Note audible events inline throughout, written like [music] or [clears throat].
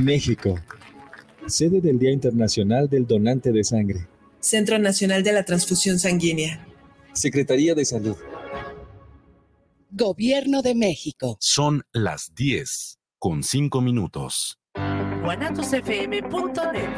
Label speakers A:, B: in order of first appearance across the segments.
A: México. Sede del Día Internacional del Donante de Sangre.
B: Centro Nacional de la Transfusión Sanguínea.
A: Secretaría de Salud.
C: Gobierno de México.
D: Son las 10 con 5 minutos.
E: guanatosfm.net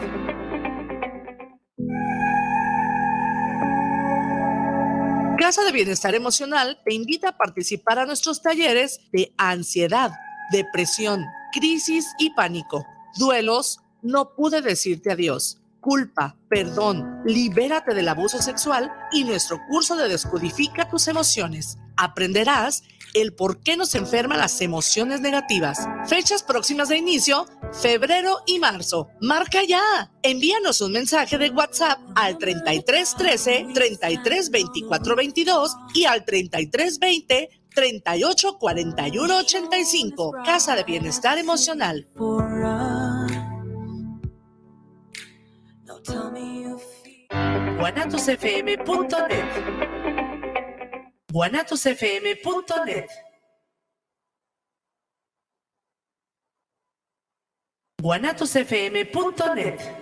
E: Casa de Bienestar Emocional te invita a participar a nuestros talleres de ansiedad, depresión, crisis y pánico, duelos, no pude decirte adiós, culpa, perdón, libérate del abuso sexual y nuestro curso de Descodifica tus emociones. Aprenderás el por qué nos enferman las emociones negativas. Fechas próximas de inicio, febrero y marzo. Marca ya. Envíanos un mensaje de WhatsApp al 33 13 33 24 22 y al 33 20 38 41 85. Casa de Bienestar Emocional. guanatosfm.net guanatosfm.net guanatosfm.net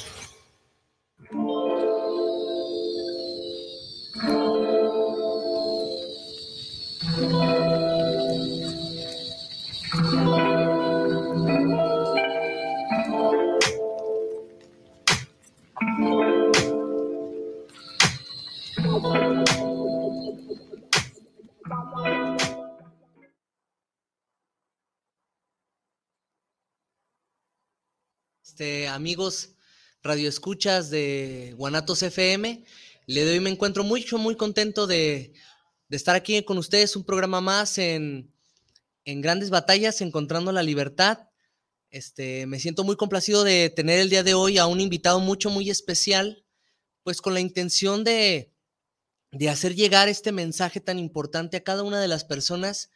F: Este, amigos radioescuchas de Guanatos FM. Le doy, me encuentro mucho, muy contento de, estar aquí con ustedes, un programa más en, Grandes Batallas, Encontrando la Libertad. Este, me siento muy complacido de tener el día de hoy a un invitado mucho, muy especial, pues con la intención de, de hacer llegar este mensaje tan importante a cada una de las personas,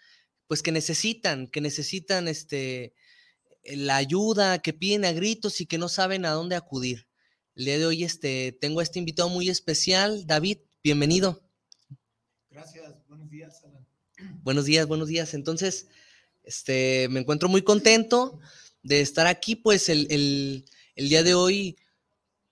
F: pues que necesitan, que necesitan este, la ayuda, que piden a gritos y que no saben a dónde acudir. El día de hoy este, tengo a este invitado muy especial. David, bienvenido.
G: Gracias, buenos días, Alan.
F: Buenos días, buenos días. Entonces, este, me encuentro muy contento de estar aquí, pues el, el día de hoy,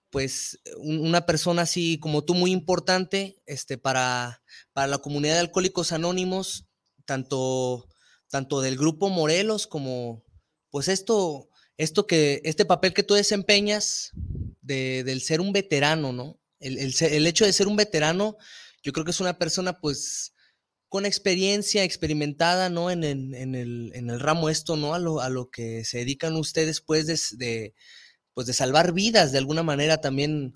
F: pues una persona así como tú muy importante este, para, para la comunidad de Alcohólicos Anónimos, tanto, tanto del grupo Morelos como, pues esto, esto que, este papel que tú desempeñas de, del ser un veterano, ¿no? El, el, hecho de ser un veterano, yo creo que es una persona, pues, con experiencia, experimentada, ¿no? En, en, el, en el, ramo esto, ¿no? A lo, a lo, que se dedican ustedes, pues, de, pues, de salvar vidas, de alguna manera también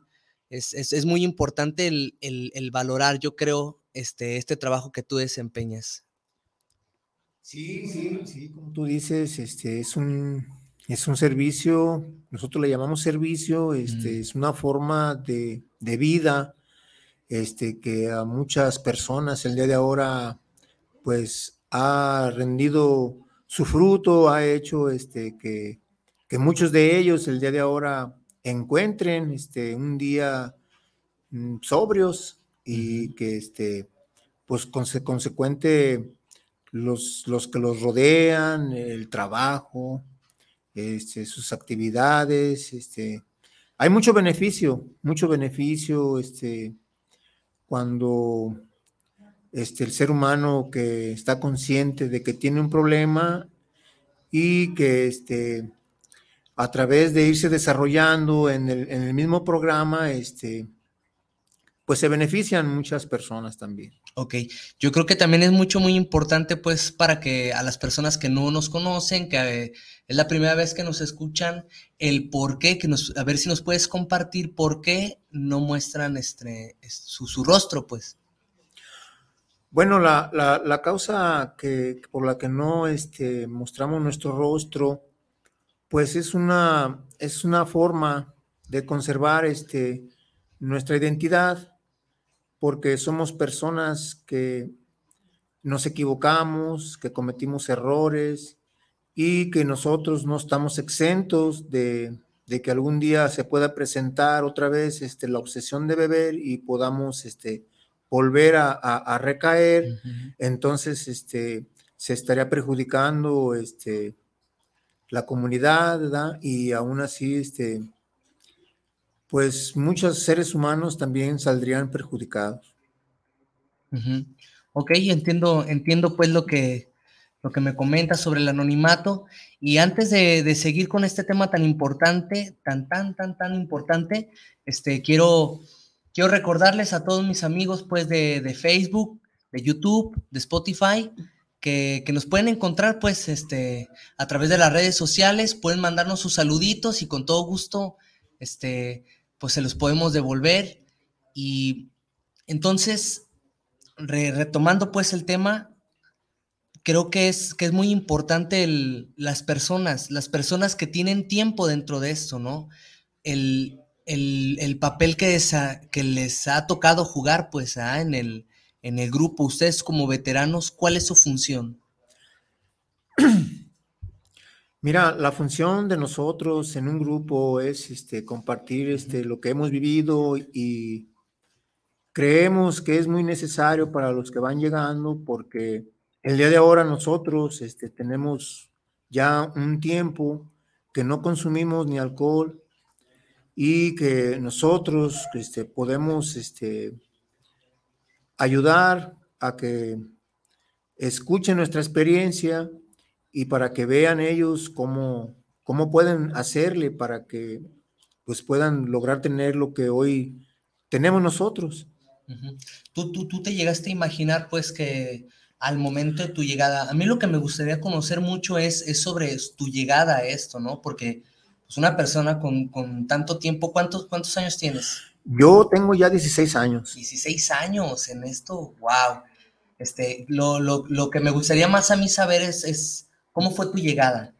F: es, es, es muy importante el, el, valorar, yo creo, este, este trabajo que tú desempeñas.
G: Sí, sí, sí, como tú dices, este es un, es un servicio, nosotros le llamamos servicio, este, es una forma de, de, vida, este, que a muchas personas el día de ahora, pues, ha rendido su fruto, ha hecho, este, que, que muchos de ellos el día de ahora encuentren, este, un día mm, sobrios y que, este, pues, consecuente los, los que los rodean, el trabajo, este, sus actividades, este, hay mucho beneficio, mucho beneficio, este, cuando este, el ser humano que está consciente de que tiene un problema y que este, a través de irse desarrollando en el, en el mismo programa, este, pues se benefician muchas personas también.
F: Ok, yo creo que también es mucho, muy importante pues para que a las personas que no nos conocen, que eh, es la primera vez que nos escuchan, el por qué, que nos, a ver si nos puedes compartir por qué no muestran este, su, rostro pues.
G: Bueno, la, la, causa que, por la que no este, mostramos nuestro rostro, pues es una, es una forma de conservar este, nuestra identidad porque somos personas que nos equivocamos, que cometimos errores y que nosotros no estamos exentos de, de que algún día se pueda presentar otra vez este, la obsesión de beber y podamos este, volver a, recaer, entonces este, se estaría perjudicando este, la comunidad, ¿verdad? Y aún así, este, pues muchos seres humanos también saldrían perjudicados.
F: Ok, entiendo, entiendo pues lo que, lo que me comentas sobre el anonimato. Y antes de, seguir con este tema tan importante, tan, tan, tan, tan importante, este, quiero, quiero recordarles a todos mis amigos pues de, de Facebook, de YouTube, de Spotify, que, que, nos pueden encontrar pues este, a través de las redes sociales, pueden mandarnos sus saluditos y con todo gusto este, pues se los podemos devolver. Y entonces, retomando pues el tema, creo que es, que es muy importante las personas, las personas que tienen tiempo dentro de esto, ¿no? El, papel que, que les ha tocado jugar pues ¿ah? en, el, en el grupo, ustedes como veteranos, ¿cuál es su función? [clears throat]
G: Mira, la función de nosotros en un grupo es este, compartir este, lo que hemos vivido y creemos que es muy necesario para los que van llegando porque el día de ahora nosotros este, tenemos ya un tiempo que no consumimos ni alcohol y que nosotros este, podemos este, ayudar a que escuchen nuestra experiencia y para que vean ellos cómo, cómo pueden hacerle para que pues puedan lograr tener lo que hoy tenemos nosotros.
F: ¿Tú, tú, tú te llegaste a imaginar pues que al momento de tu llegada, a mí lo que me gustaría conocer mucho es, es sobre tu llegada a esto, ¿no? Porque pues una persona con, con tanto tiempo, ¿cuántos, ¿cuántos años tienes?
G: Yo tengo ya 16 años.
F: 16 años en esto, wow. Este, lo, lo, lo que me gustaría más a mí saber es, es ¿Cómo fue tu llegada?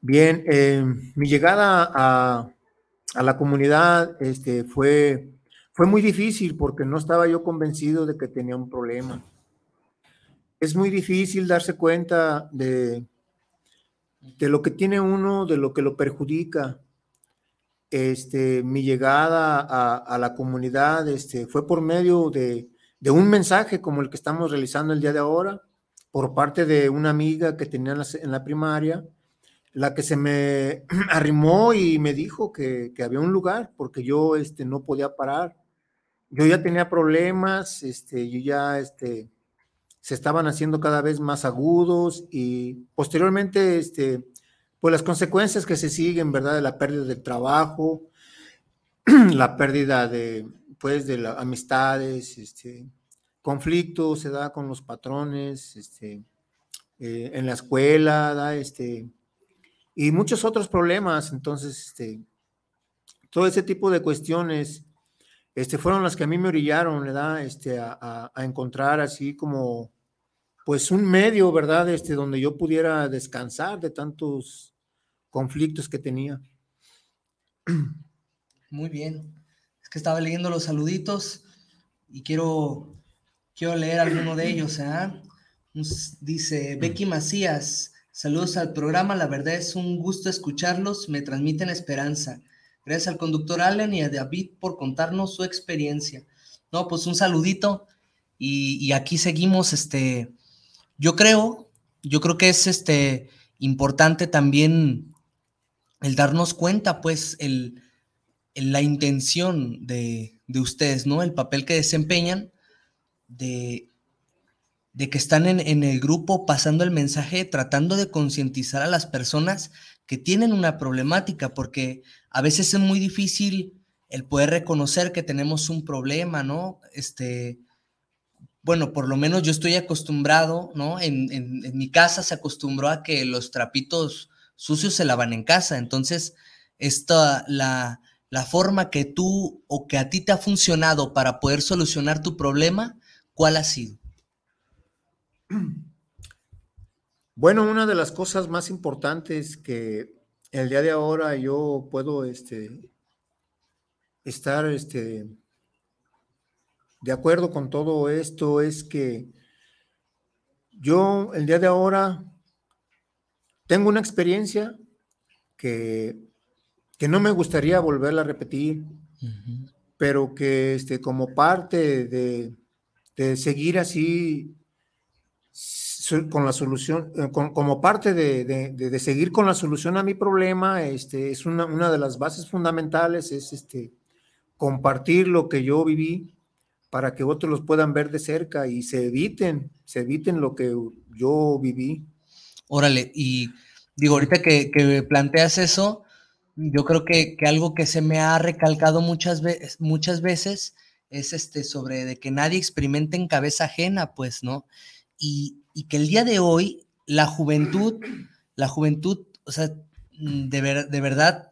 G: Bien, eh, mi llegada a, la comunidad este, fue, fue muy difícil porque no estaba yo convencido de que tenía un problema. Es muy difícil darse cuenta de, de lo que tiene uno, de lo que lo perjudica. Este, mi llegada a, la comunidad este, fue por medio de, de, un mensaje como el que estamos realizando el día de ahora, por parte de una amiga que tenía en la, primaria, la que se me [clears throat] arrimó y me dijo que, había un lugar porque yo este, no podía parar. Yo ya tenía problemas, este, yo ya este, se estaban haciendo cada vez más agudos y posteriormente, este, pues las consecuencias que se siguen, ¿verdad? De la pérdida del trabajo, [clears throat] la pérdida de, pues, de las amistades, este, conflicto se da con los patrones, este, eh, en la escuela, da, este, y muchos otros problemas. Entonces, este, todo ese tipo de cuestiones este, fueron las que a mí me orillaron, ¿verdad? Este, a, encontrar así como, pues, un medio, ¿verdad? Este, donde yo pudiera descansar de tantos conflictos que tenía.
F: Muy bien. Es que estaba leyendo los saluditos y quiero Quiero leer alguno de ellos. ¿eh? Dice Becky Macías, saludos al programa, la verdad es un gusto escucharlos, me transmiten esperanza. Gracias al conductor Allen y a David por contarnos su experiencia. No, pues un saludito y, aquí seguimos, este, yo creo, yo creo que es este importante también el darnos cuenta, pues, el, la intención de, de ustedes, ¿no? El papel que desempeñan de, de que están en, el grupo pasando el mensaje, tratando de concientizar a las personas que tienen una problemática, porque a veces es muy difícil el poder reconocer que tenemos un problema, ¿no? Este, bueno, por lo menos yo estoy acostumbrado, ¿no? En, en, mi casa se acostumbró a que los trapitos sucios se lavan en casa, entonces esta, la, la forma que tú o que a ti te ha funcionado para poder solucionar tu problema ¿Cuál ha sido?
G: Bueno, una de las cosas más importantes que el día de ahora yo puedo este, estar este, de acuerdo con todo esto es que yo el día de ahora tengo una experiencia que que no me gustaría volverla a repetir, pero que este, como parte de, de seguir así con la solución, eh, como parte de, de, seguir con la solución a mi problema, este, es una, una, de las bases fundamentales, es este, compartir lo que yo viví para que otros los puedan ver de cerca y se eviten, se eviten lo que yo viví.
F: Órale, y digo, ahorita que, que planteas eso, yo creo que, que, algo que se me ha recalcado muchas, veces muchas veces es este sobre de que nadie experimente en cabeza ajena, pues, ¿no? Y, y que el día de hoy la juventud, la juventud, o sea, mm, de, de verdad,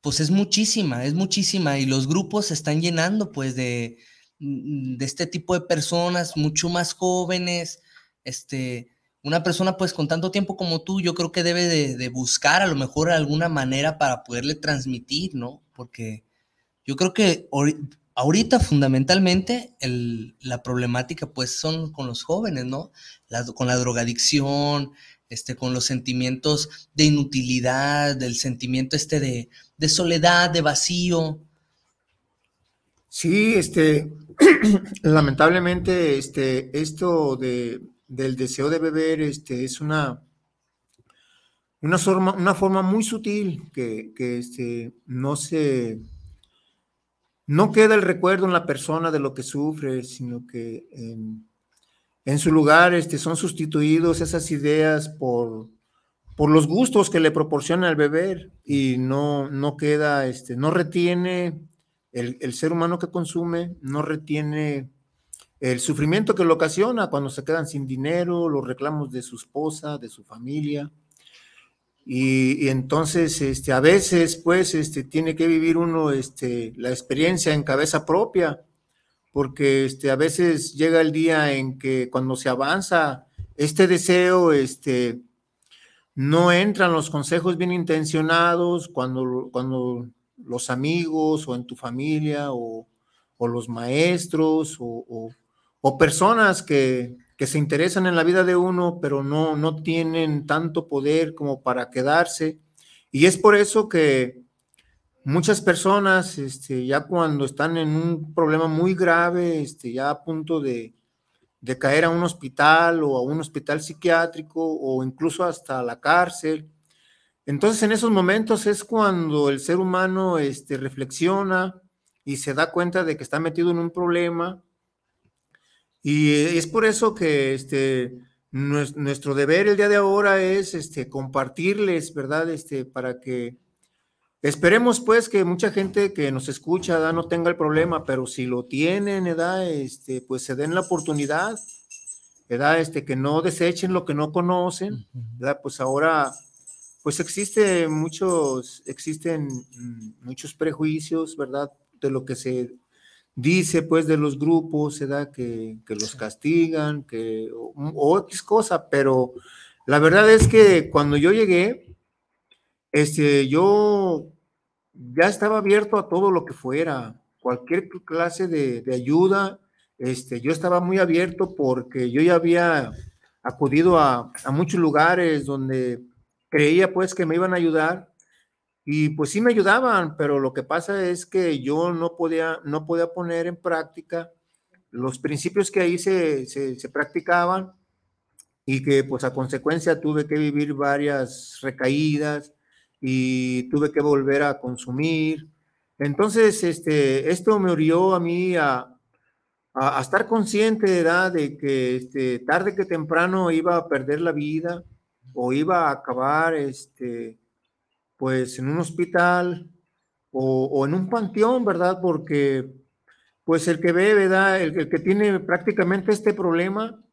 F: pues es muchísima, es muchísima y los grupos se están llenando pues de, mm, de este tipo de personas mucho más jóvenes, este, una persona pues con tanto tiempo como tú, yo creo que debe de, buscar a lo mejor alguna manera para poderle transmitir, ¿no? Porque yo creo que ahorita fundamentalmente la problemática pues son con los jóvenes, ¿no? con la drogadicción, este, con los sentimientos de inutilidad, del sentimiento este de, de soledad, de vacío.
G: Sí, este, [clears throat] lamentablemente, este, esto de, del deseo de beber, este, es una, una forma, una forma muy sutil que, que este, no se, no queda el recuerdo en la persona de lo que sufre, sino que en, en su lugar este, son sustituidos esas ideas por, por los gustos que le proporciona el beber y no, no queda, este, no retiene el, el, ser humano que consume, no retiene el sufrimiento que le ocasiona cuando se quedan sin dinero, los reclamos de su esposa, de su familia. Y, entonces, este, a veces, pues, este, tiene que vivir uno este, la experiencia en cabeza propia, porque este, a veces llega el día en que cuando se avanza este deseo, este, no entran los consejos bien intencionados, cuando, cuando los amigos o en tu familia o, o los maestros o, o personas que, que se interesan en la vida de uno, pero no, no tienen tanto poder como para quedarse. Y es por eso que muchas personas, este, ya cuando están en un problema muy grave, este, ya a punto de, de caer a un hospital o a un hospital psiquiátrico o incluso hasta la cárcel, entonces en esos momentos es cuando el ser humano este, reflexiona y se da cuenta de que está metido en un problema y es por eso que este, nuestro deber el día de ahora es este, compartirles, ¿verdad? Este, para que esperemos pues que mucha gente que nos escucha ¿verdad? no tenga el problema, pero si lo tienen, ¿verdad? Este, pues se den la oportunidad, ¿verdad? Este, que no desechen lo que no conocen, ¿verdad? Pues ahora, pues existe muchos, existen mm, muchos prejuicios, ¿verdad? De lo que se dice pues de los grupos, se da que, que, los castigan, que o, X cosa, pero la verdad es que cuando yo llegué, este, yo ya estaba abierto a todo lo que fuera, cualquier clase de, de ayuda, este, yo estaba muy abierto porque yo ya había acudido a, a muchos lugares donde creía pues que me iban a ayudar y pues sí me ayudaban, pero lo que pasa es que yo no podía, no podía poner en práctica los principios que ahí se, se, practicaban y que pues a consecuencia tuve que vivir varias recaídas y tuve que volver a consumir. Entonces, este, esto me orió a mí a, a, estar consciente ¿verdad? de que este, tarde que temprano iba a perder la vida o iba a acabar este, pues en un hospital o, en un panteón, ¿verdad? Porque pues el que ve, ¿verdad? El, que tiene prácticamente este problema,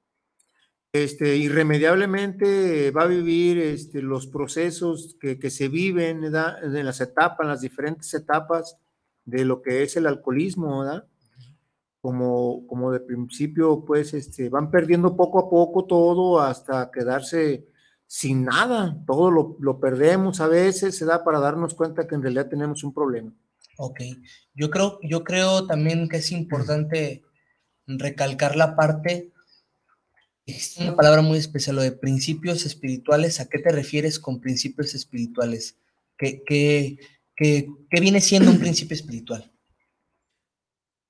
G: este, irremediablemente va a vivir este, los procesos que, que se viven ¿verdad? en las etapas, en las diferentes etapas de lo que es el alcoholismo, ¿verdad? Como, como de principio, pues, este, van perdiendo poco a poco todo hasta quedarse sin nada, todo lo, perdemos a veces, se da para darnos cuenta que en realidad tenemos un problema.
F: Ok, yo creo, yo creo también que es importante recalcar la parte, es una palabra muy especial, lo de principios espirituales, ¿a qué te refieres con principios espirituales? ¿Qué, qué, ¿qué, viene siendo un principio espiritual?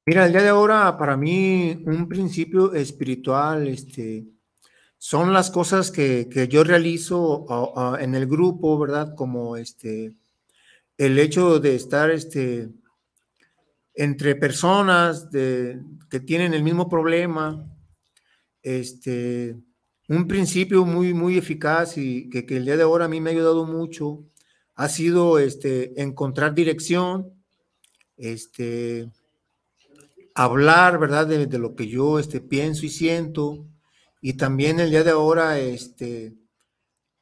G: Mira, el día de ahora, para mí, un principio espiritual, este, son las cosas que, yo realizo en el grupo, ¿verdad? Como este, el hecho de estar este, entre personas de, que tienen el mismo problema, este, un principio muy, muy eficaz y que, el día de ahora a mí me ha ayudado mucho ha sido este, encontrar dirección, este, hablar, ¿verdad?, de, lo que yo este, pienso y siento, y también el día de ahora este,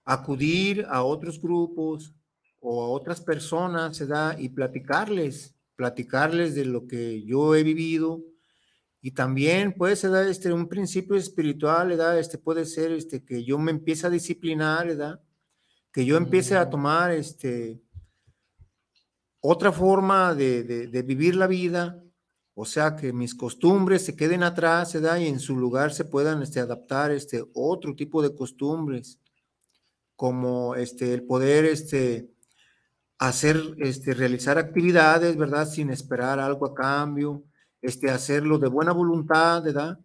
G: acudir a otros grupos o a otras personas, ¿verdad?, y platicarles, platicarles de lo que yo he vivido, y también puede ser este, un principio espiritual, ¿verdad? Este puede ser este, que yo me empiece a disciplinar, ¿verdad? Que yo empiece a tomar este, otra forma de, de, vivir la vida, o sea, que mis costumbres se queden atrás, ¿verdad? Y en su lugar se puedan este, adaptar este, otro tipo de costumbres, como este, el poder este, hacer, este, realizar actividades, ¿verdad? Sin esperar algo a cambio, este, hacerlo de buena voluntad, ¿verdad?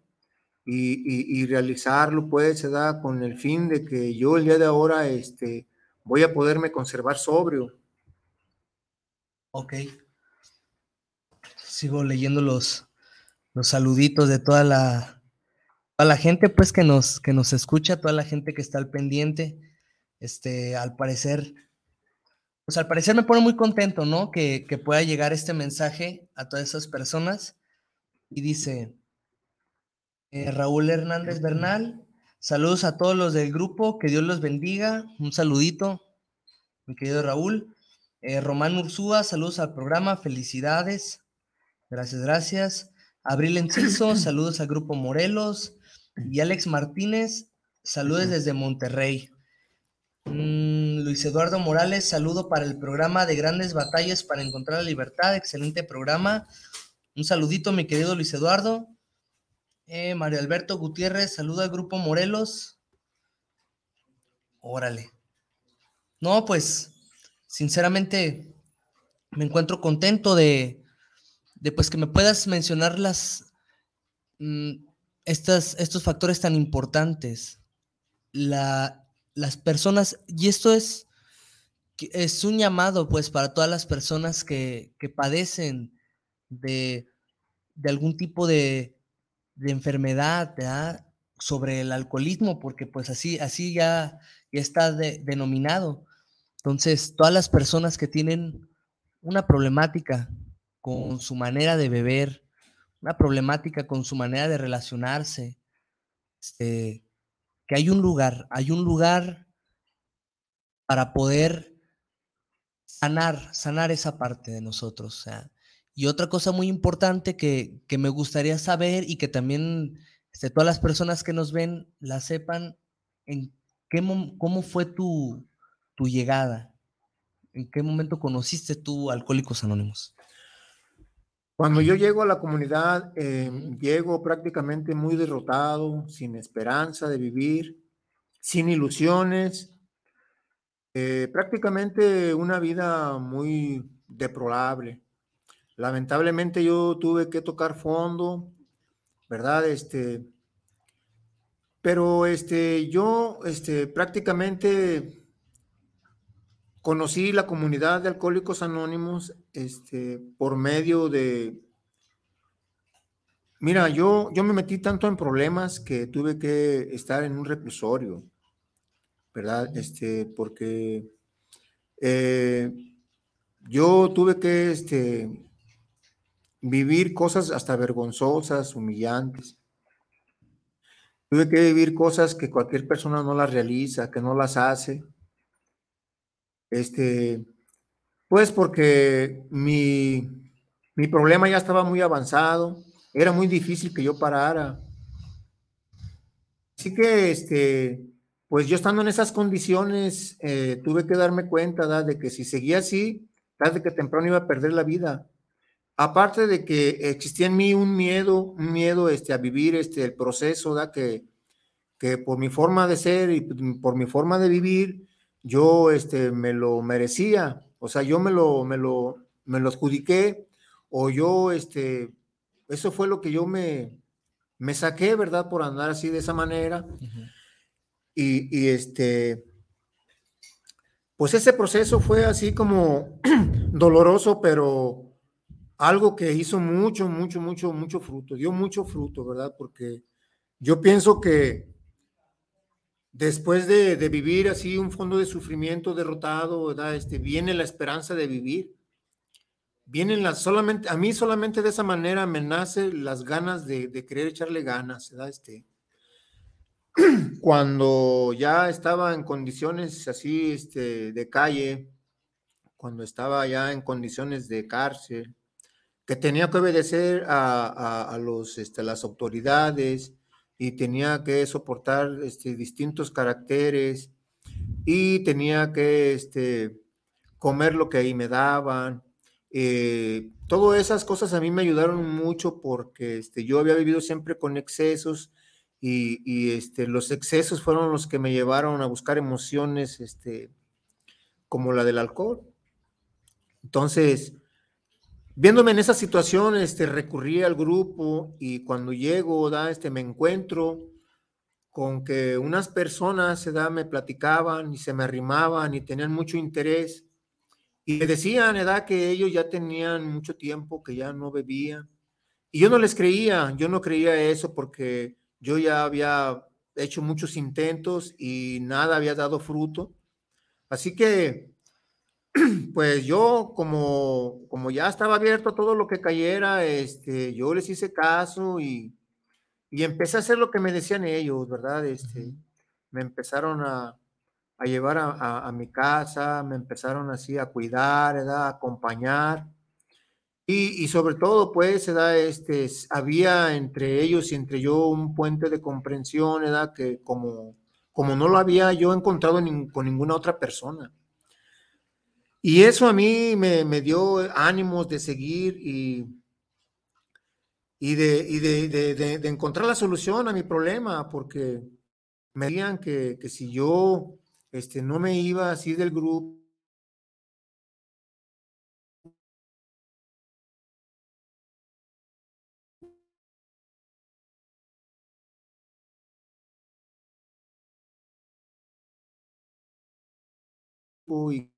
G: Y, y, realizarlo, pues, ¿verdad? Con el fin de que yo el día de ahora, este, voy a poderme conservar sobrio.
F: Ok. Sigo leyendo los, los saluditos de toda la, toda la gente, pues, que nos, que nos escucha, toda la gente que está al pendiente. Este, al parecer, pues al parecer me pone muy contento, ¿no? Que, que pueda llegar este mensaje a todas esas personas y dice, eh, Raúl Hernández Bernal, saludos a todos los del grupo, que Dios los bendiga, un saludito, mi querido Raúl. Eh, Román Ursúa, saludos al programa, felicidades, gracias, gracias. Abril Enciso, [clears throat] saludos al grupo Morelos. Y Alex Martínez, saludos desde Monterrey. Mm, Luis Eduardo Morales, saludo para el programa de Grandes Batallas para Encontrar la Libertad, excelente programa. Un saludito, mi querido Luis Eduardo. Eh, Mario Alberto Gutiérrez, saluda al grupo Morelos. Órale. No, pues, sinceramente, me encuentro contento de, de pues que me puedas mencionar las, mm, estas, estos factores tan importantes. La, las personas, y esto es, es un llamado pues para todas las personas que, que padecen de, algún tipo de, enfermedad sobre el alcoholismo, porque pues así, así ya, ya está denominado. Entonces, todas las personas que tienen una problemática con su manera de beber, una problemática con su manera de relacionarse, este, que hay un lugar, hay un lugar para poder sanar, sanar esa parte de nosotros. Y otra cosa muy importante que, me gustaría saber y que también este, todas las personas que nos ven la sepan, en qué cómo fue tu, llegada, en qué momento conociste tú Alcohólicos Anónimos.
G: Cuando yo llego a la comunidad, eh, llego prácticamente muy derrotado, sin esperanza de vivir, sin ilusiones, eh, prácticamente una vida muy deplorable. Lamentablemente yo tuve que tocar fondo, ¿verdad? Este, pero este, yo este, prácticamente conocí la comunidad de Alcohólicos Anónimos este, por medio de... Mira, yo, yo me metí tanto en problemas que tuve que estar en un reclusorio, ¿verdad? Este, porque eh, yo tuve que este, vivir cosas hasta vergonzosas, humillantes. Tuve que vivir cosas que cualquier persona no las realiza, que no las hace. Este, pues porque mi, mi problema ya estaba muy avanzado, era muy difícil que yo parara. Así que, este, pues yo estando en esas condiciones, eh, tuve que darme cuenta de que si seguía así, tarde que temprano iba a perder la vida aparte de que existía en mí un miedo, un miedo este, a vivir este, el proceso, ¿da? Que, que por mi forma de ser y por mi forma de vivir, yo este, me lo merecía. O sea, yo me lo, me lo, me lo adjudiqué o yo, este, eso fue lo que yo me, me saqué, ¿verdad? Por andar así de esa manera. y, y, este, pues ese proceso fue así como [clears throat] doloroso, pero algo que hizo mucho, mucho, mucho, mucho fruto, dio mucho fruto, ¿verdad? Porque yo pienso que después de, de vivir así un fondo de sufrimiento derrotado, ¿verdad? Este, viene la esperanza de vivir vienen las solamente, a mí solamente de esa manera me nace las ganas de, de querer echarle ganas, ¿verdad? Este, [clears throat] cuando ya estaba en condiciones así, este, de calle, cuando estaba ya en condiciones de cárcel, que tenía que obedecer a, a, a los, este, las autoridades y tenía que soportar este, distintos caracteres y tenía que este, comer lo que ahí me daban eh, todas esas cosas a mí me ayudaron mucho porque este, yo había vivido siempre con excesos y, y, este, los excesos fueron los que me llevaron a buscar emociones este, como la del alcohol. Entonces, viéndome en esa situación, este, recurrí al grupo y cuando llego, da, este, me encuentro con que unas personas da, me platicaban y se me arrimaban y tenían mucho interés y me decían, edad, que ellos ya tenían mucho tiempo, que ya no bebían. Y yo no les creía, yo no creía eso porque yo ya había hecho muchos intentos y nada había dado fruto. Así que, [clears throat] pues yo como, como ya estaba abierto a todo lo que cayera, este, yo les hice caso y, y empecé a hacer lo que me decían ellos, ¿verdad? Este, me empezaron a, a llevar a, a, a, mi casa, me empezaron así a cuidar, ¿verdad? a acompañar. Y, y, sobre todo, pues, ¿verdad? Este, había entre ellos y entre yo un puente de comprensión, ¿verdad? que como, como no lo había yo encontrado ni, con ninguna otra persona. Y eso a mí me, me dio ánimos de seguir y, y, de, y de, de, de, encontrar la solución a mi problema, porque me decían que, que si yo este, no me iba así del grupo. Y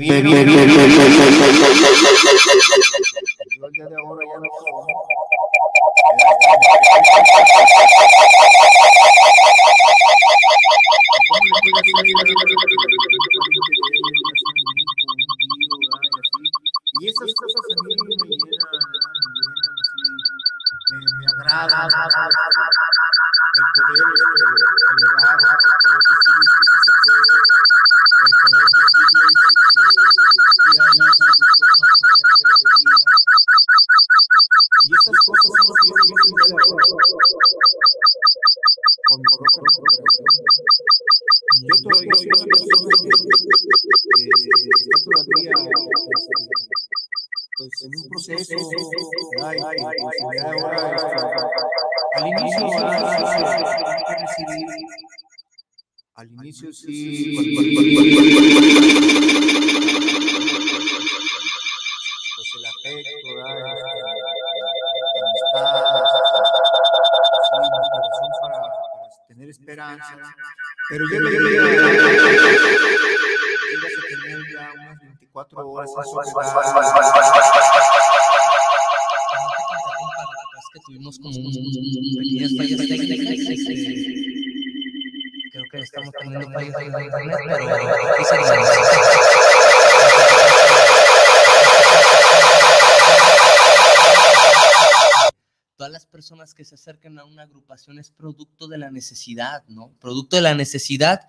G: Y esas cosas a mí me me llenan así, me, me agrada Y esas cosas son lo que yo visto el día de ahora. Con mi propia recuperación. Yo todavía soy una persona que, que está todavía este, pues en un proceso, ay, ay, ay, pues, ahora, este, al inicio, al inicio sí,
F: Todas las personas que se acercan a una agrupación es producto de la necesidad, ¿no? Producto de la necesidad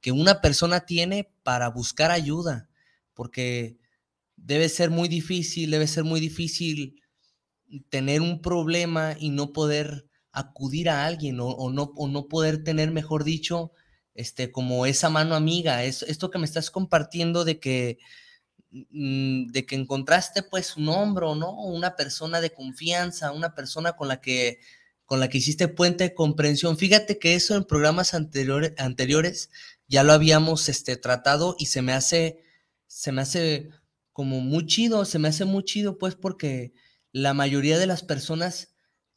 F: que una persona tiene para buscar ayuda, porque debe ser muy difícil, debe ser muy difícil tener un problema y no poder acudir a alguien o no poder tener, mejor dicho, este, como esa mano amiga. Es, esto que me estás compartiendo de que, mm, de que encontraste pues un hombro, ¿no? Una persona de confianza, una persona con la que con la que hiciste puente de comprensión. Fíjate que eso en programas anteriores, anteriores ya lo habíamos este, tratado y se me hace, se me hace como muy chido, se me hace muy chido pues porque la mayoría de las personas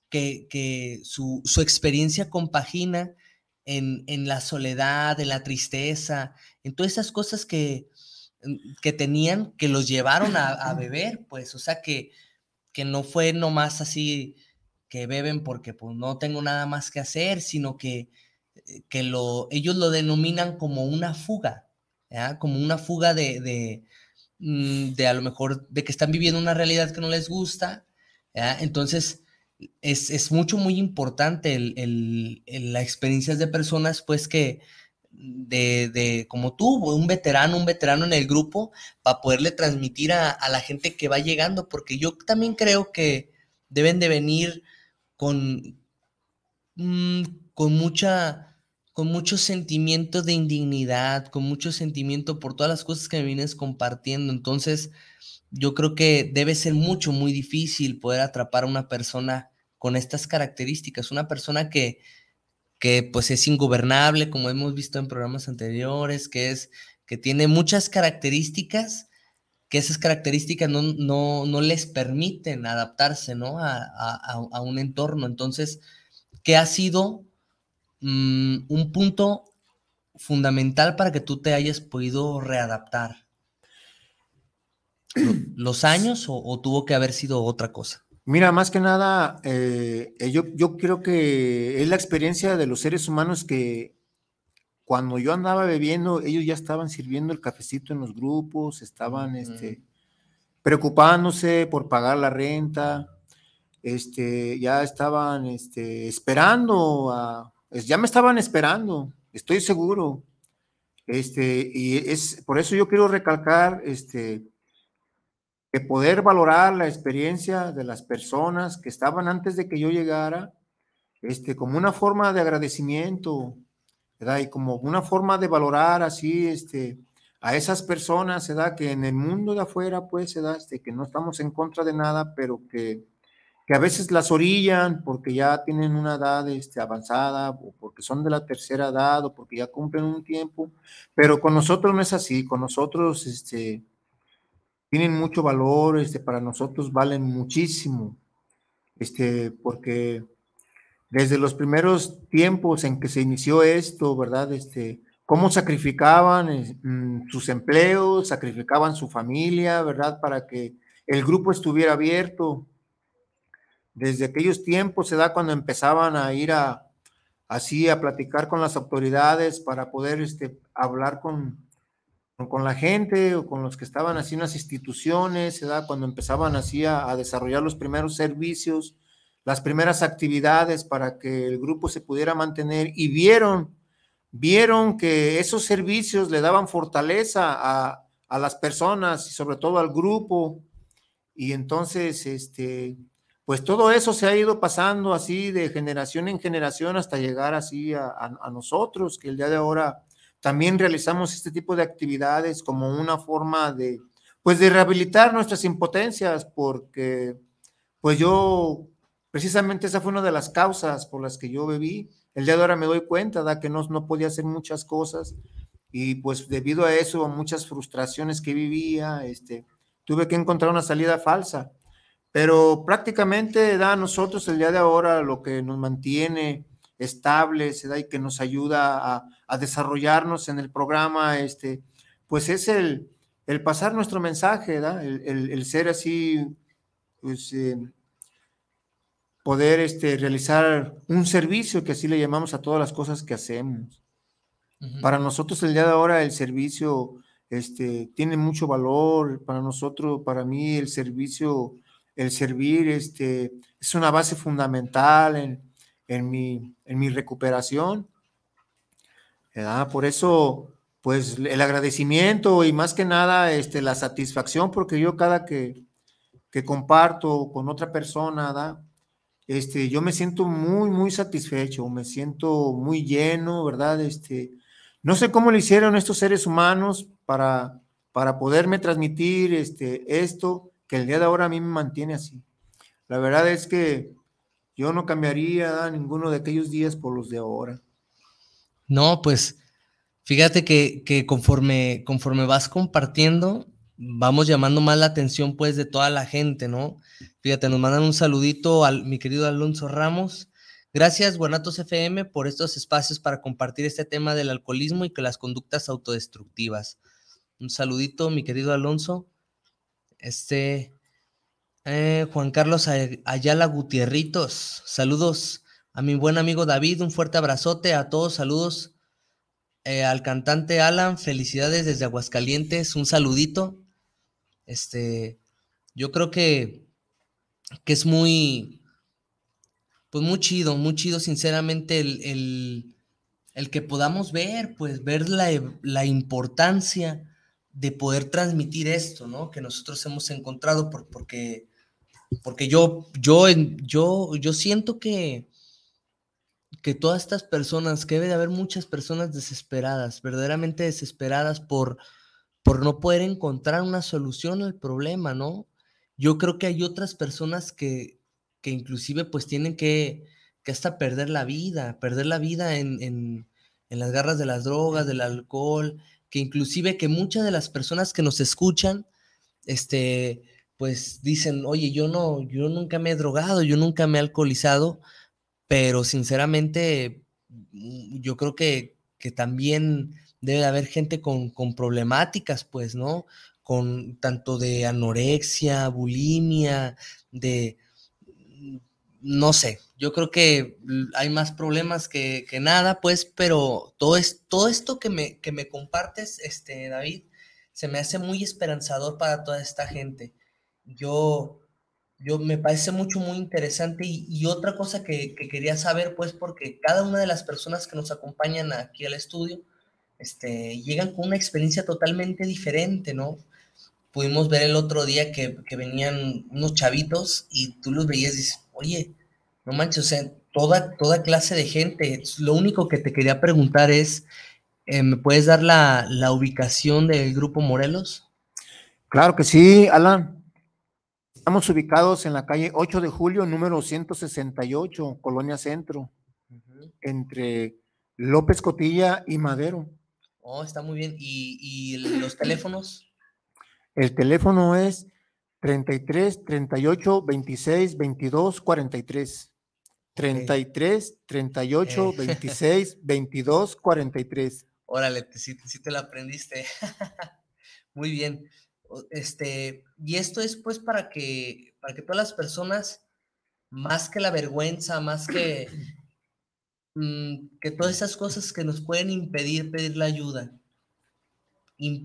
F: que, que su, su experiencia compagina en, en la soledad, en la tristeza, en todas esas cosas que, que tenían, que los llevaron a, a beber, pues, o sea, que, que no fue nomás así que beben porque pues no tengo nada más que hacer, sino que, eh, que lo, ellos lo denominan como una fuga, ¿ya? como una fuga de, de, mm, de a lo mejor de que están viviendo una realidad que no les gusta, ¿ya? entonces es, es mucho, muy importante el, el, la experiencia de personas pues que de, de como tú, un veterano, un veterano en el grupo, para poderle transmitir a, a la gente que va llegando, porque yo también creo que deben de venir con, mm, con mucha, con mucho sentimiento de indignidad, con mucho sentimiento por todas las cosas que me vienes compartiendo. Entonces, yo creo que debe ser mucho, muy difícil poder atrapar a una persona con estas características, una persona que, que pues es ingobernable, como hemos visto en programas anteriores, que es, que tiene muchas características que esas características no, no, no les permiten adaptarse ¿no? a, a- a- un entorno. Entonces, ¿qué ha sido mm, un punto fundamental para que tú te hayas podido readaptar? ¿Lo- ¿Los [clears throat] años o, o tuvo que haber sido otra cosa?
G: Mira, más que nada, eh, eh, yo, yo creo que es la experiencia de los seres humanos que cuando yo andaba bebiendo, ellos ya estaban sirviendo el cafecito en los grupos, estaban este, preocupándose por pagar la renta, este, ya estaban este, esperando, a, ya me estaban esperando, estoy seguro. Este, y es por eso yo quiero recalcar este, que poder valorar la experiencia de las personas que estaban antes de que yo llegara, este, como una forma de agradecimiento, ¿verdad? Y como una forma de valorar así, este, a esas personas, ¿verdad? Que en el mundo de afuera, pues, ¿verdad? Este, que no estamos en contra de nada, pero que, que a veces las orillan porque ya tienen una edad este, avanzada, o porque son de la tercera edad, o porque ya cumplen un tiempo, pero con nosotros no es así, con nosotros, este, tienen mucho valor, este, para nosotros valen muchísimo, este, porque desde los primeros tiempos en que se inició esto, ¿verdad? Este, cómo sacrificaban mm, sus empleos, sacrificaban su familia, ¿verdad? Para que el grupo estuviera abierto. Desde aquellos tiempos se da cuando empezaban a ir a, así a platicar con las autoridades para poder este, hablar con, con la gente o con los que estaban así en las instituciones, se da cuando empezaban así a, a desarrollar los primeros servicios, las primeras actividades para que el grupo se pudiera mantener y vieron vieron que esos servicios le daban fortaleza a, a las personas y sobre todo al grupo. Y entonces, este, pues todo eso se ha ido pasando así de generación en generación hasta llegar así a, a, nosotros, que el día de ahora también realizamos este tipo de actividades como una forma de, pues de rehabilitar nuestras impotencias, porque pues yo, precisamente esa fue una de las causas por las que yo bebí, el día de ahora me doy cuenta da que no, no podía hacer muchas cosas y pues debido a eso, muchas frustraciones que vivía, este, tuve que encontrar una salida falsa. Pero prácticamente da a nosotros el día de ahora lo que nos mantiene estables da y que nos ayuda a, a, desarrollarnos en el programa, este, pues es el, el pasar nuestro mensaje. El, el, el ser así, pues, eh, poder este, realizar un servicio, que así le llamamos a todas las cosas que hacemos. Uh -huh. Para nosotros el día de ahora el servicio este, tiene mucho valor, para nosotros, para mí el servicio, el servir este, es una base fundamental en, en, mi, en mi recuperación. ¿verdad? Por eso, pues el agradecimiento y más que nada este, la satisfacción, porque yo cada que, que comparto con otra persona, ¿verdad? este, yo me siento muy, muy satisfecho, me siento muy lleno, ¿verdad? Este, no sé cómo lo hicieron estos seres humanos para, para poderme transmitir este, esto que el día de ahora a mí me mantiene así. La verdad es que yo no cambiaría ninguno de aquellos días por los de ahora.
F: No, pues fíjate que, conforme, conforme vas compartiendo, vamos llamando más la atención pues de toda la gente, ¿no? Fíjate, nos mandan un saludito al mi querido Alonso Ramos. Gracias, Guanatos FM, por estos espacios para compartir este tema del alcoholismo y que las conductas autodestructivas. Un saludito, mi querido Alonso. Este, eh, Juan Carlos Ayala Gutierritos, saludos a mi buen amigo David, un fuerte abrazote a todos, saludos eh, al cantante Alan, felicidades desde Aguascalientes, un saludito. Este, yo creo que, que es muy, pues muy chido, muy chido, sinceramente, el, el, el que podamos ver, pues ver la, la, importancia de poder transmitir esto, ¿no? Que nosotros hemos encontrado, por, porque, porque yo, yo, yo, yo siento que, que todas estas personas, que debe de haber muchas personas desesperadas, verdaderamente desesperadas por, por no poder encontrar una solución al problema, ¿no? Yo creo que hay otras personas que, que inclusive pues tienen que, que hasta perder la vida, perder la vida en, en, en, las garras de las drogas, del alcohol, que inclusive que muchas de las personas que nos escuchan, este, pues dicen, oye, yo no, yo nunca me he drogado, yo nunca me he alcoholizado, pero sinceramente yo creo que, que también debe de haber gente con, con, problemáticas, pues, ¿no? Con tanto de anorexia, bulimia, de, no sé, yo creo que hay más problemas que, que nada, pues, pero todo, es, todo esto que me, que me compartes, este, David, se me hace muy esperanzador para toda esta gente. Yo, yo me parece mucho, muy interesante y, otra cosa que, que quería saber, pues, porque cada una de las personas que nos acompañan aquí al estudio, este, llegan con una experiencia totalmente diferente, ¿no? Pudimos ver el otro día que, que, venían unos chavitos y tú los veías y dices, oye, no manches, o sea, toda, toda clase de gente. Lo único que te quería preguntar es, eh, ¿me puedes dar la, la ubicación del Grupo Morelos?
G: Claro que sí, Alan. Estamos ubicados en la calle 8 de julio, número 168, Colonia Centro, uh -huh. entre López Cotilla y Madero.
F: Oh, está muy bien. ¿Y, y los teléfonos? [clears throat]
G: El teléfono es 33 38 26 22 43. 33 38 26 22 43.
F: Órale, sí, sí te la aprendiste. [laughs] Muy bien. Este, y esto es pues para que, para que todas las personas, más que la vergüenza, más que, mm, que todas esas cosas que nos pueden impedir pedir la ayuda,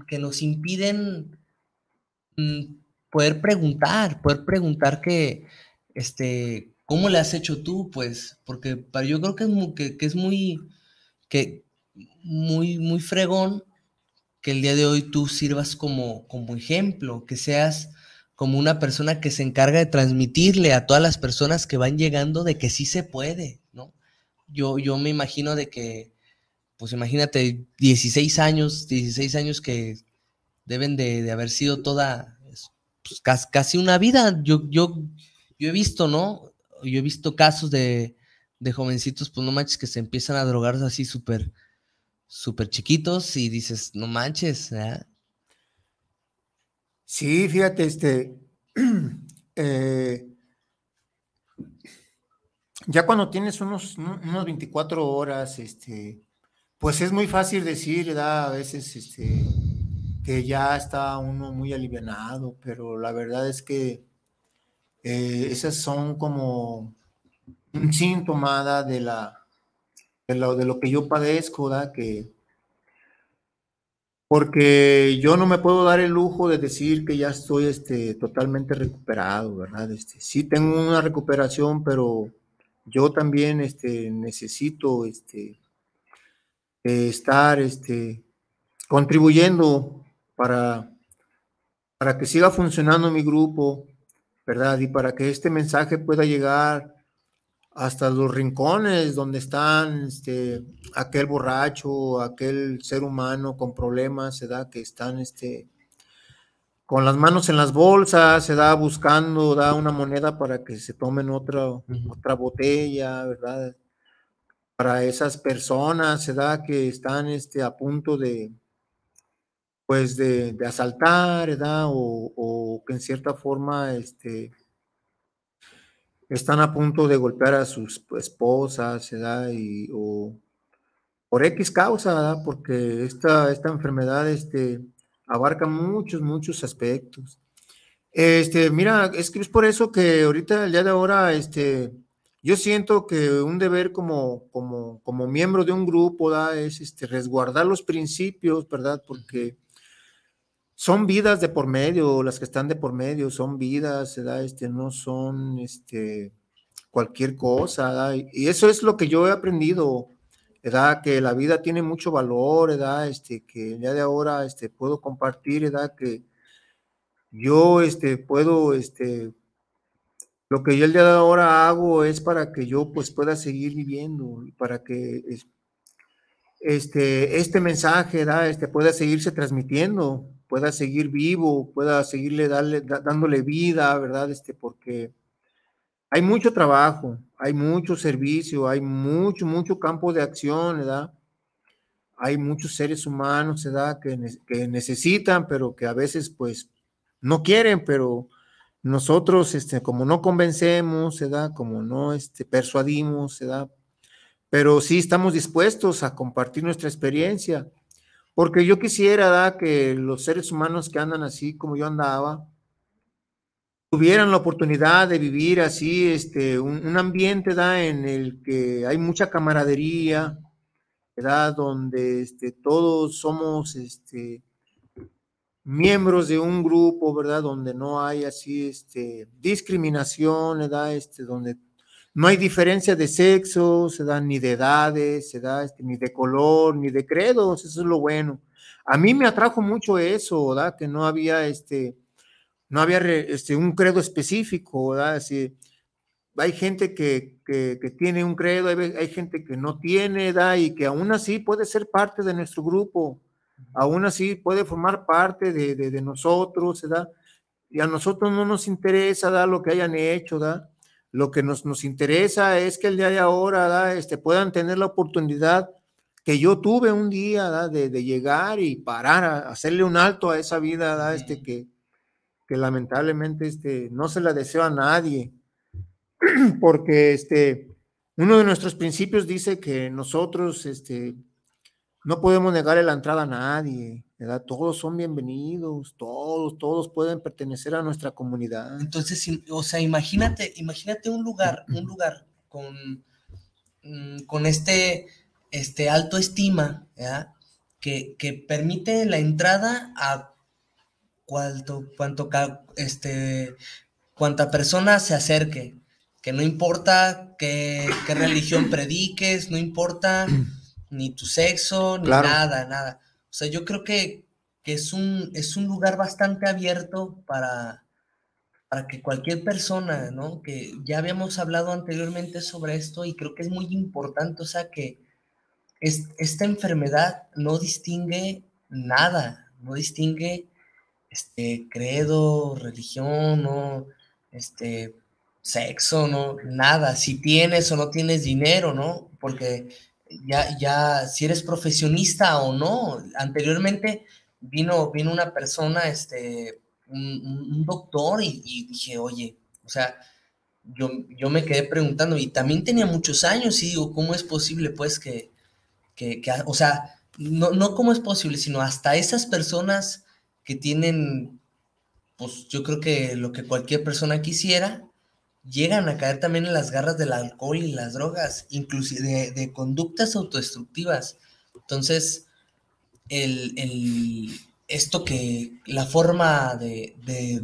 F: que nos impiden mm, poder preguntar, poder preguntar que, este, ¿cómo le has hecho tú? Pues, porque para, yo creo que es muy, que, es muy, que, muy, muy fregón que el día de hoy tú sirvas como, como ejemplo, que seas como una persona que se encarga de transmitirle a todas las personas que van llegando de que sí se puede, ¿no? Yo, yo me imagino de que, pues imagínate, 16 años, 16 años que deben de, haber sido toda, pues, casi una vida. Yo, yo, yo he visto, ¿no? Yo he visto casos de, de jovencitos, pues no manches, que se empiezan a drogar así súper súper chiquitos y dices, no manches.
G: Sí, fíjate, este, [clears throat] eh, ya cuando tienes unos, unos 24 horas, este, pues es muy fácil decir. A veces, este, que ya está uno muy alivianado, pero la verdad es que eh, esas son como un síntoma de la de lo, de lo que yo padezco, ¿da? Que, porque yo no me puedo dar el lujo de decir que ya estoy este, totalmente recuperado, ¿verdad? Este, sí tengo una recuperación, pero yo también este, necesito este, estar este, contribuyendo para, para que siga funcionando mi grupo, ¿verdad? Y para que este mensaje pueda llegar hasta los rincones donde están este, aquel borracho, aquel ser humano con problemas, se da que están este, con las manos en las bolsas, se da buscando, da una moneda para que se tomen otra, otra botella, ¿verdad? Para esas personas, se da que están este, a punto de, pues, de, asaltar, ¿verdad? O, o, que en cierta forma, este, están a punto de golpear a sus esposas, ¿verdad? Y, o por X causa, ¿verdad? Porque esta, esta enfermedad este, abarca muchos, muchos aspectos. Este, mira, es que es por eso que ahorita, el día de ahora, este, yo siento que un deber como, como, como miembro de un grupo, ¿verdad? Es este, resguardar los principios, ¿verdad? Porque son vidas de por medio, las que están de por medio, son vidas, ¿verdad? Este, no son este, cualquier cosa. Y eso es lo que yo he aprendido, ¿verdad? Que la vida tiene mucho valor, ¿verdad? Este, que ya de ahora este, puedo compartir, ¿verdad? Que yo este, puedo, este, lo que yo el día de ahora hago es para que yo pues pueda seguir viviendo, para que este, este mensaje. Este, pueda seguirse transmitiendo, pueda seguir vivo, pueda seguirle darle, dándole vida, ¿verdad? Este, porque hay mucho trabajo, hay mucho servicio, hay mucho, mucho campo de acción, ¿verdad? Hay muchos seres humanos, ¿verdad? Que, que necesitan, pero que a veces, pues, no quieren, pero nosotros, este, como no convencemos, ¿verdad? Como no este, persuadimos, ¿verdad? Pero sí estamos dispuestos a compartir nuestra experiencia porque yo quisiera que los seres humanos que andan así como yo andaba, tuvieran la oportunidad de vivir así, este, un, ambiente ¿da? en el que hay mucha camaradería, ¿verdad? donde este, todos somos este, miembros de un grupo, ¿verdad? Donde no hay así este, discriminación, ¿verdad? Este, donde no hay diferencia de sexo, se da ni de edades, se da este, ni de color, ni de credos, eso es lo bueno. A mí me atrajo mucho eso, ¿verdad? Que no había este, no había este, un credo específico, ¿verdad? Así, hay gente que, tiene un credo, hay, gente que no tiene, ¿verdad? Y que aún así puede ser parte de nuestro grupo, aún así puede formar parte de, de nosotros, ¿verdad? Y a nosotros no nos interesa, ¿verdad? Lo que hayan hecho, ¿verdad? Lo que nos, nos interesa es que el día de ahora este, puedan tener la oportunidad que yo tuve un día de, llegar y parar, a hacerle un alto a esa vida este, que, que lamentablemente este, no se la deseo a nadie, [clears throat] porque este, uno de nuestros principios dice que nosotros este, no podemos negarle la entrada a nadie, ¿verdad? Todos son bienvenidos, todos, todos pueden pertenecer a nuestra comunidad.
F: Entonces, o sea, imagínate, imagínate un lugar, un lugar con, mm, con este, este alto estima, ¿verdad? Que, que permite la entrada a cuanto, cuanto, este, cuanta persona se acerque, que no importa qué, qué religión prediques, no importa ni tu sexo, ni nada, nada. O sea, yo creo que, es, un, es un lugar bastante abierto para, para que cualquier persona, ¿no? Que ya habíamos hablado anteriormente sobre esto y creo que es muy importante, o sea, que esta enfermedad no distingue nada, no distingue este credo, religión, no, este sexo, no, nada, si tienes o no tienes dinero, ¿no? Porque ya, ya, si eres profesionista o no. Anteriormente vino, vino una persona, este, un, doctor y, dije, oye, o sea, yo, yo me quedé preguntando y también tenía muchos años y digo, ¿cómo es posible pues que, que, que o sea, no, no cómo es posible, sino hasta esas personas que tienen, pues yo creo que lo que cualquier persona quisiera, llegan a caer también en las garras del alcohol y las drogas, inclusive de, conductas autodestructivas. Entonces, el, esto que la forma de,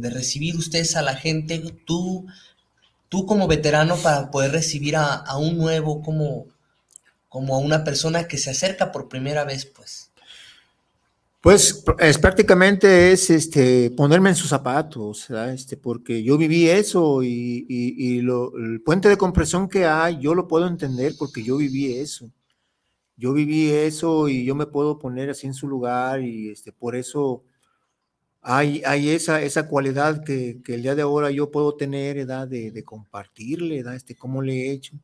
F: recibir ustedes a la gente, tú, tú como veterano para poder recibir a, un nuevo, como, como a una persona que se acerca por primera vez, pues.
G: Pues es prácticamente es este ponerme en sus zapatos, este, porque yo viví eso y, el puente de compresión que hay, yo lo puedo entender porque yo viví eso. Yo viví eso y yo me puedo poner así en su lugar y este, por eso hay, hay esa, esa cualidad que, el día de ahora yo puedo tener, edad de, compartirle, edad este, cómo le he hecho.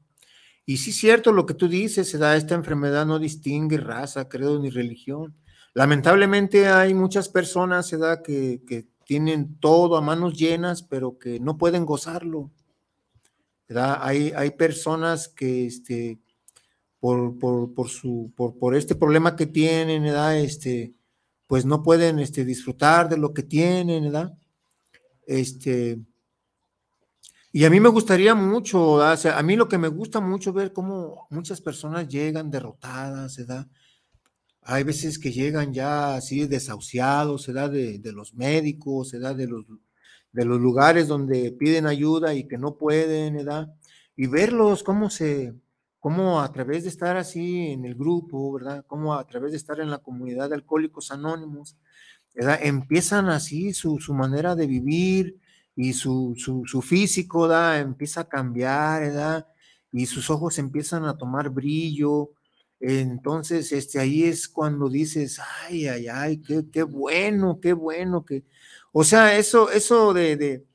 G: Y sí cierto lo que tú dices, edad esta enfermedad no distingue raza, credo ni religión Lamentablemente hay muchas personas ¿verdad? Que, tienen todo a manos llenas, pero que no pueden gozarlo. Hay, hay personas que este, por, por, por, su, por, por este problema que tienen, ¿verdad? Este, pues no pueden este, disfrutar de lo que tienen, ¿verdad? Este, y a mí me gustaría mucho, o sea, a mí lo que me gusta mucho ver cómo muchas personas llegan derrotadas, ¿verdad? Hay veces que llegan ya así desahuciados, se da de, los médicos, se da de los, de los lugares donde piden ayuda y que no pueden, ¿verdad? Y verlos cómo se, cómo a través de estar así en el grupo, ¿verdad? Cómo a través de estar en la comunidad de alcohólicos anónimos, ¿verdad? Empiezan así su, manera de vivir y su, su, físico, ¿verdad? Empieza a cambiar, ¿verdad? Y sus ojos empiezan a tomar brillo, entonces, este, ahí es cuando dices, ay, ay, ay, qué, qué bueno, qué bueno, que, o sea, eso, eso de, de,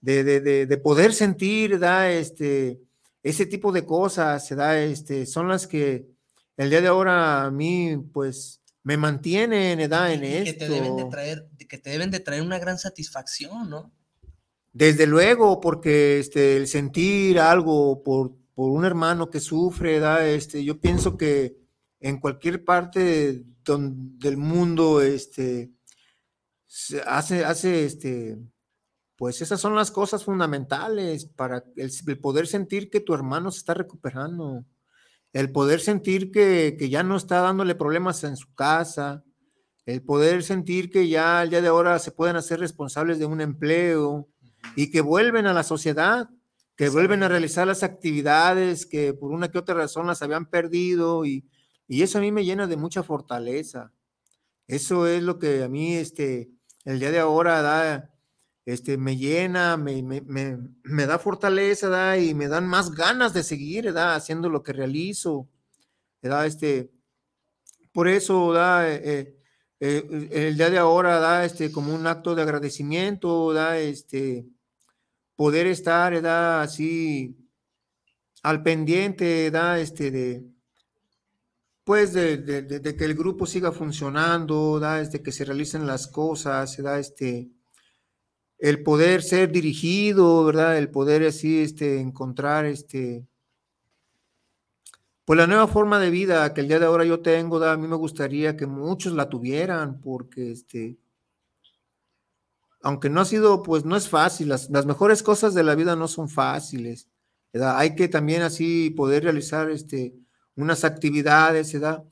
G: de, de, poder sentir, da, este, ese tipo de cosas, da, este, son las que el día de ahora a mí, pues, me mantienen, da, en esto.
F: Que te deben de traer, que te deben de traer una gran satisfacción, ¿no?
G: Desde luego, porque este, el sentir algo por por un hermano que sufre, da, este, yo pienso que en cualquier parte del mundo, este, hace, hace, este, pues esas son las cosas fundamentales para el, poder sentir que tu hermano se está recuperando, el poder sentir que, que, ya no está dándole problemas en su casa, el poder sentir que ya al día de ahora se pueden hacer responsables de un empleo y que vuelven a la sociedad que vuelven a realizar las actividades que por una que otra razón las habían perdido y, eso a mí me llena de mucha fortaleza. Eso es lo que a mí este, el día de ahora da, este, me llena, me, me, da fortaleza da, y me dan más ganas de seguir da, haciendo lo que realizo. Da, este, por eso da, eh, eh, eh, el día de ahora da este, como un acto de agradecimiento, da, este, poder estar, da así al pendiente, da este de pues de, que el grupo siga funcionando, da este que se realicen las cosas, da este el poder ser dirigido, ¿verdad? El poder así este encontrar este pues la nueva forma de vida que el día de ahora yo tengo, da, a mí me gustaría que muchos la tuvieran, porque este, aunque no ha sido, pues no es fácil, las, las mejores cosas de la vida no son fáciles, ¿verdad? Hay que también así poder realizar este, unas actividades, ¿verdad?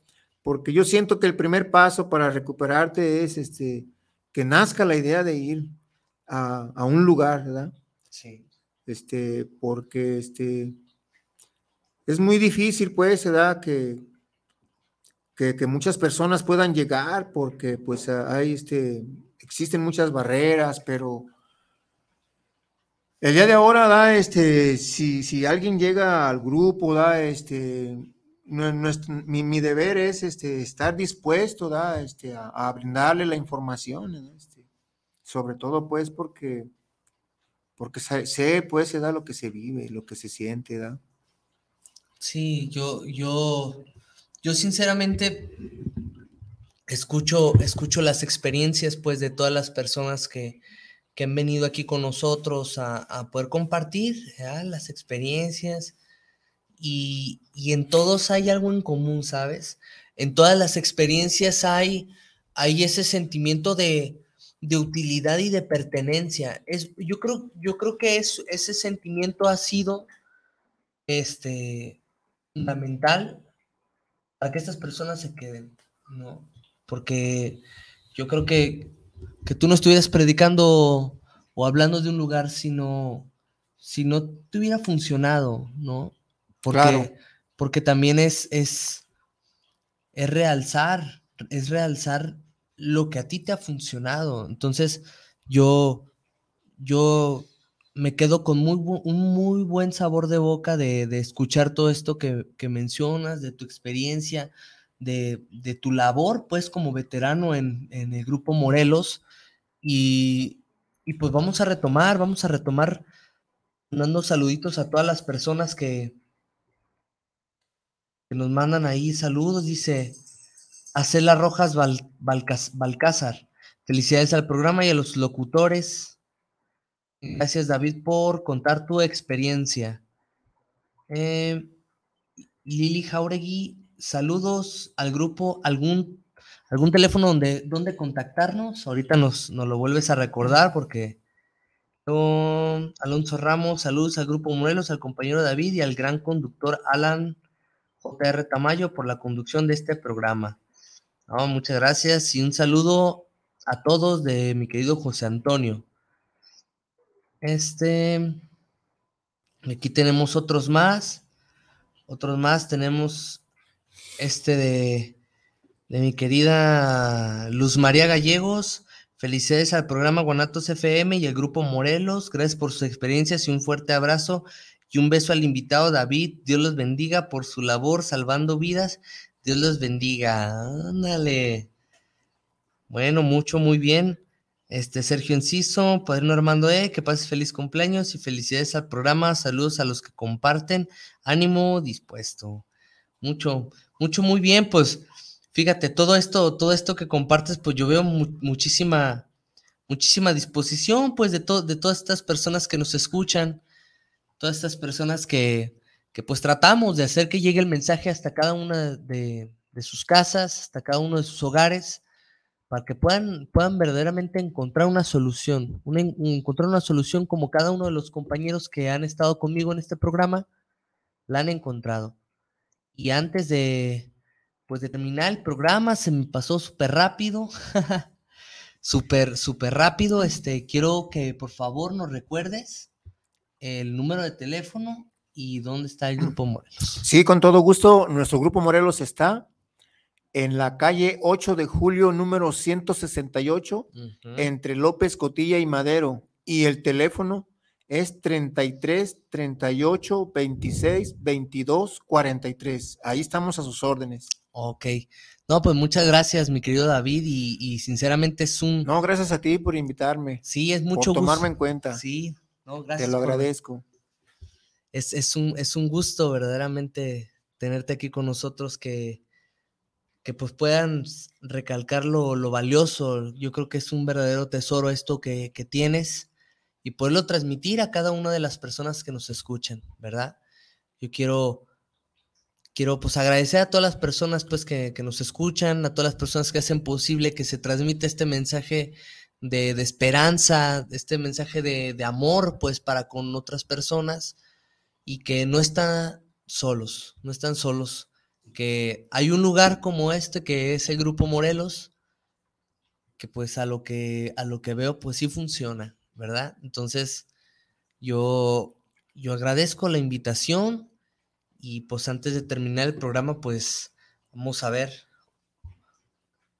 G: Porque yo siento que el primer paso para recuperarte es este, que nazca la idea de ir a, a un lugar, ¿verdad?
F: Sí.
G: Este, porque este, es muy difícil, pues, ¿verdad? Que, que, que muchas personas puedan llegar, porque pues hay este, existen muchas barreras, pero el día de ahora, da, este, si, si alguien llega al grupo, da, este, mi, mi deber es este, estar dispuesto, da, este, a, brindarle la información, este, sobre todo, pues, porque, porque sé, pues, se da lo que se vive, lo que se siente, da.
F: Sí, yo, yo, yo sinceramente escucho, escucho las experiencias pues de todas las personas que, que han venido aquí con nosotros a, poder compartir las experiencias y, y en todos hay algo en común, ¿sabes? En todas las experiencias hay, hay ese sentimiento de, de utilidad y de pertenencia. Es, yo, creo, yo creo que es, ese sentimiento ha sido este, fundamental para que estas personas se queden, ¿no? Porque yo creo que, que tú no estuvieras predicando o hablando de un lugar si no, si no te hubiera funcionado, ¿no? Porque,
G: Claro.
F: porque también es, es, es realzar, es realzar lo que a ti te ha funcionado. Entonces, yo, yo me quedo con muy, un muy buen sabor de boca de, de escuchar todo esto que, que mencionas, de tu experiencia, de, de tu labor, pues, como veterano en, en el grupo Morelos. Y, y pues vamos a retomar, vamos a retomar dando saluditos a todas las personas que, que nos mandan ahí saludos. Dice Acela Rojas Val-. Felicidades al programa y a los locutores. Gracias, David, por contar tu experiencia. Eh, Lili Jauregui, saludos al grupo. ¿Algún, algún teléfono donde, donde contactarnos? Ahorita nos, nos lo vuelves a recordar porque. Don Alonso Ramos, saludos al grupo Morelos, al compañero David y al gran conductor Alan JR Tamayo por la conducción de este programa. Muchas gracias y un saludo a todos de mi querido José Antonio. Este, aquí tenemos otros más, otros más, tenemos este de, de mi querida Luz María Gallegos. Felicidades al programa Guanatos FM y al grupo Morelos. Gracias por sus experiencias y un fuerte abrazo y un beso al invitado David. Dios los bendiga por su labor salvando vidas. Dios los bendiga. Ándale. Bueno, mucho, muy bien. Este Sergio Enciso, Padrino Armando E, que pases feliz cumpleaños y felicidades al programa. Saludos a los que comparten. Ánimo dispuesto. Mucho, mucho, muy bien. Pues fíjate, todo esto, todo esto que compartes, pues yo veo mu- muchísima, muchísima disposición, pues, de, to- de todas estas personas que nos escuchan, todas estas personas que, que pues tratamos de hacer que llegue el mensaje hasta cada una de, de sus casas, hasta cada uno de sus hogares, para que puedan, puedan verdaderamente encontrar una solución, encontrar una solución como cada uno de los compañeros que han estado conmigo en este programa la han encontrado. Y antes de, pues de terminar el programa, se me pasó súper rápido, [laughs] súper, súper rápido. Este, quiero que por favor nos recuerdes el número de teléfono y dónde está el grupo Morelos.
G: Sí, con todo gusto. Nuestro grupo Morelos está en la calle 8 de julio, número 168,
F: Ujú.
G: entre López Cotilla y Madero. Y el teléfono es 33 38 26 22 43. Ahí estamos a sus órdenes.
F: Ok. No, pues muchas gracias, mi querido David, y, y sinceramente es un...
G: No, gracias a ti por invitarme,
F: sí, es
G: por
F: mucho
G: tomarme
F: gusto.
G: en cuenta.
F: Sí, no,
G: Te
F: gracias.
G: lo
F: por-
G: agradezco.
F: es, es un, es un gusto verdaderamente tenerte aquí con nosotros que, que pues puedan recalcar lo, lo valioso. Yo creo que es un verdadero tesoro esto que, que tienes y poderlo transmitir a cada una de las personas que nos escuchan, ¿verdad? Yo quiero, quiero pues agradecer a todas las personas pues que, que, nos escuchan, a todas las personas que hacen posible que se transmita este mensaje de, de esperanza, este mensaje de, de, amor pues para con otras personas y que no están solos, no están solos, que hay un lugar como este que es el Grupo Morelos, que pues a lo que, a lo que veo pues sí funciona, ¿verdad? Entonces yo, yo agradezco la invitación y pues antes de terminar el programa, pues vamos a ver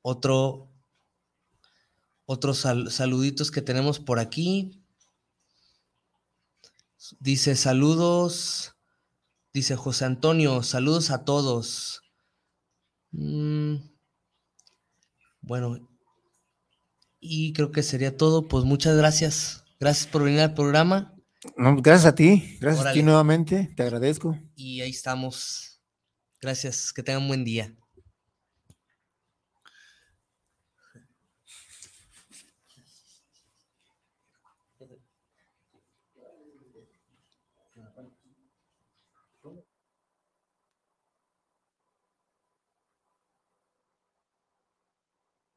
F: otro, otros sal, saluditos que tenemos por aquí. Dice saludos, dice José Antonio, saludos a todos. Mm, bueno, y creo que sería todo. Pues muchas gracias. Gracias por venir al programa.
G: No, gracias a ti, gracias Órale. a ti nuevamente, te agradezco.
F: Y ahí estamos. Gracias, que tengan un buen día.